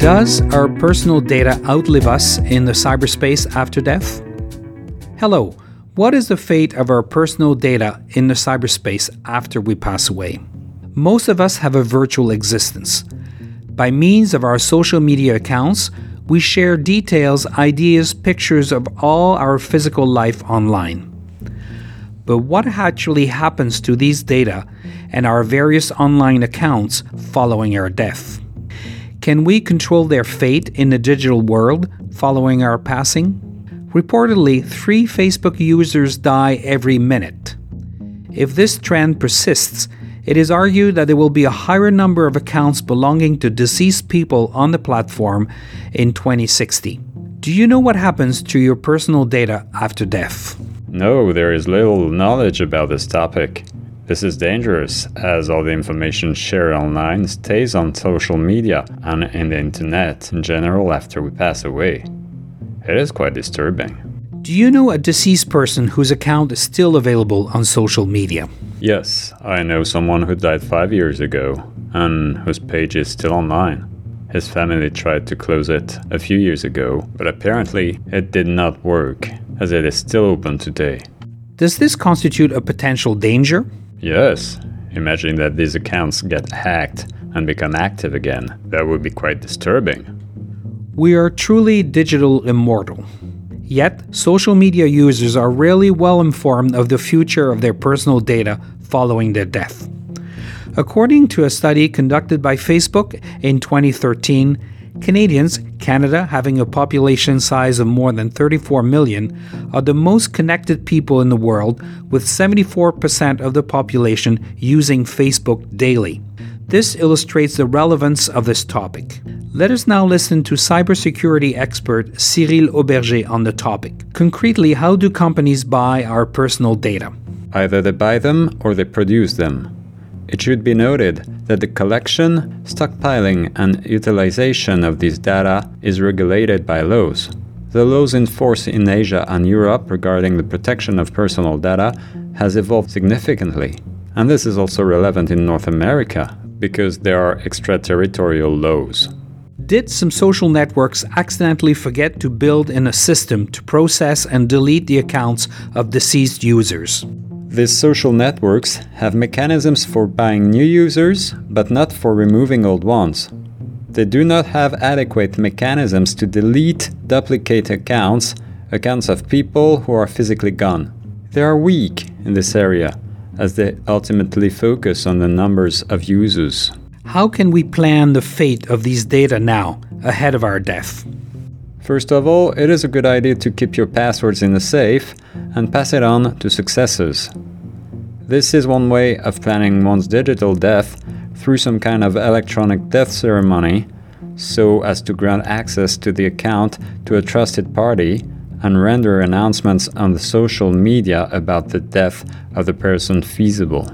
Does our personal data outlive us in the cyberspace after death? Hello, what is the fate of our personal data in the cyberspace after we pass away? Most of us have a virtual existence. By means of our social media accounts, we share details, ideas, pictures of all our physical life online. But what actually happens to these data and our various online accounts following our death? Can we control their fate in the digital world following our passing? Reportedly, three Facebook users die every minute. If this trend persists, it is argued that there will be a higher number of accounts belonging to deceased people on the platform in 2060. Do you know what happens to your personal data after death? No, there is little knowledge about this topic. This is dangerous, as all the information shared online stays on social media and in the internet in general after we pass away. It is quite disturbing. Do you know a deceased person whose account is still available on social media? Yes, I know someone who died five years ago and whose page is still online. His family tried to close it a few years ago, but apparently it did not work, as it is still open today. Does this constitute a potential danger? Yes, imagine that these accounts get hacked and become active again. That would be quite disturbing. We are truly digital immortal. Yet, social media users are rarely well informed of the future of their personal data following their death. According to a study conducted by Facebook in 2013, Canadians, Canada having a population size of more than 34 million, are the most connected people in the world, with 74% of the population using Facebook daily. This illustrates the relevance of this topic. Let us now listen to cybersecurity expert Cyril Auberger on the topic. Concretely, how do companies buy our personal data? Either they buy them or they produce them. It should be noted that the collection, stockpiling, and utilization of these data is regulated by laws. The laws in force in Asia and Europe regarding the protection of personal data has evolved significantly. And this is also relevant in North America because there are extraterritorial laws. Did some social networks accidentally forget to build in a system to process and delete the accounts of deceased users? These social networks have mechanisms for buying new users, but not for removing old ones. They do not have adequate mechanisms to delete duplicate accounts, accounts of people who are physically gone. They are weak in this area, as they ultimately focus on the numbers of users. How can we plan the fate of these data now, ahead of our death? First of all, it is a good idea to keep your passwords in a safe and pass it on to successors. This is one way of planning one's digital death through some kind of electronic death ceremony so as to grant access to the account to a trusted party and render announcements on the social media about the death of the person feasible.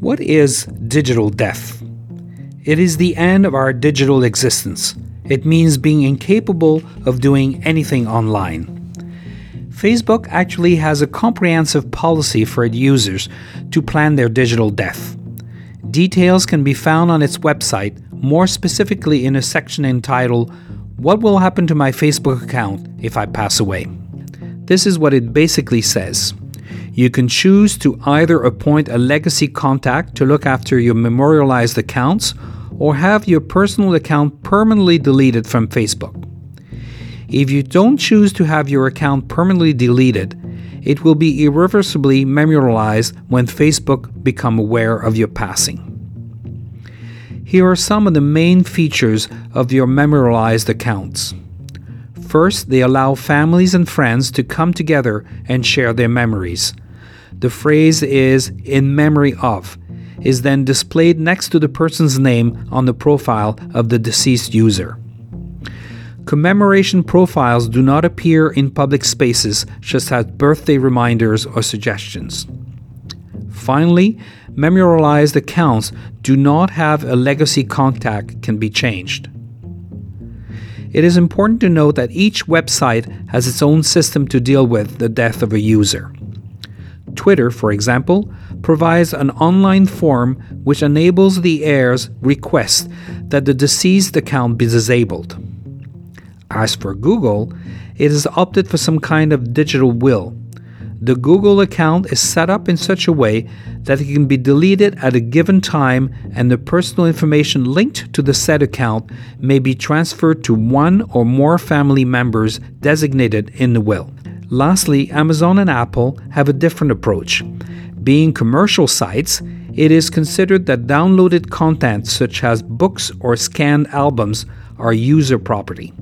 What is digital death? It is the end of our digital existence. It means being incapable of doing anything online. Facebook actually has a comprehensive policy for its users to plan their digital death. Details can be found on its website, more specifically in a section entitled What Will Happen to My Facebook Account If I Pass Away? This is what it basically says. You can choose to either appoint a legacy contact to look after your memorialized accounts or have your personal account permanently deleted from Facebook. If you don't choose to have your account permanently deleted, it will be irreversibly memorialized when Facebook become aware of your passing. Here are some of the main features of your memorialized accounts. First, they allow families and friends to come together and share their memories. The phrase is in memory of is then displayed next to the person's name on the profile of the deceased user. Commemoration profiles do not appear in public spaces, just as birthday reminders or suggestions. Finally, memorialized accounts do not have a legacy contact can be changed. It is important to note that each website has its own system to deal with the death of a user. Twitter, for example, provides an online form which enables the heir's request that the deceased account be disabled. As for Google, it has opted for some kind of digital will. The Google account is set up in such a way that it can be deleted at a given time and the personal information linked to the said account may be transferred to one or more family members designated in the will. Lastly, Amazon and Apple have a different approach. Being commercial sites, it is considered that downloaded content such as books or scanned albums are user property.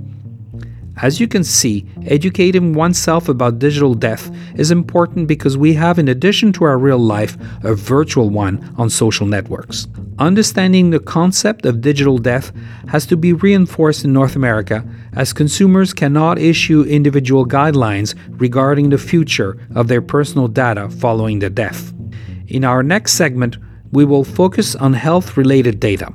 As you can see, educating oneself about digital death is important because we have, in addition to our real life, a virtual one on social networks. Understanding the concept of digital death has to be reinforced in North America as consumers cannot issue individual guidelines regarding the future of their personal data following the death. In our next segment, we will focus on health related data.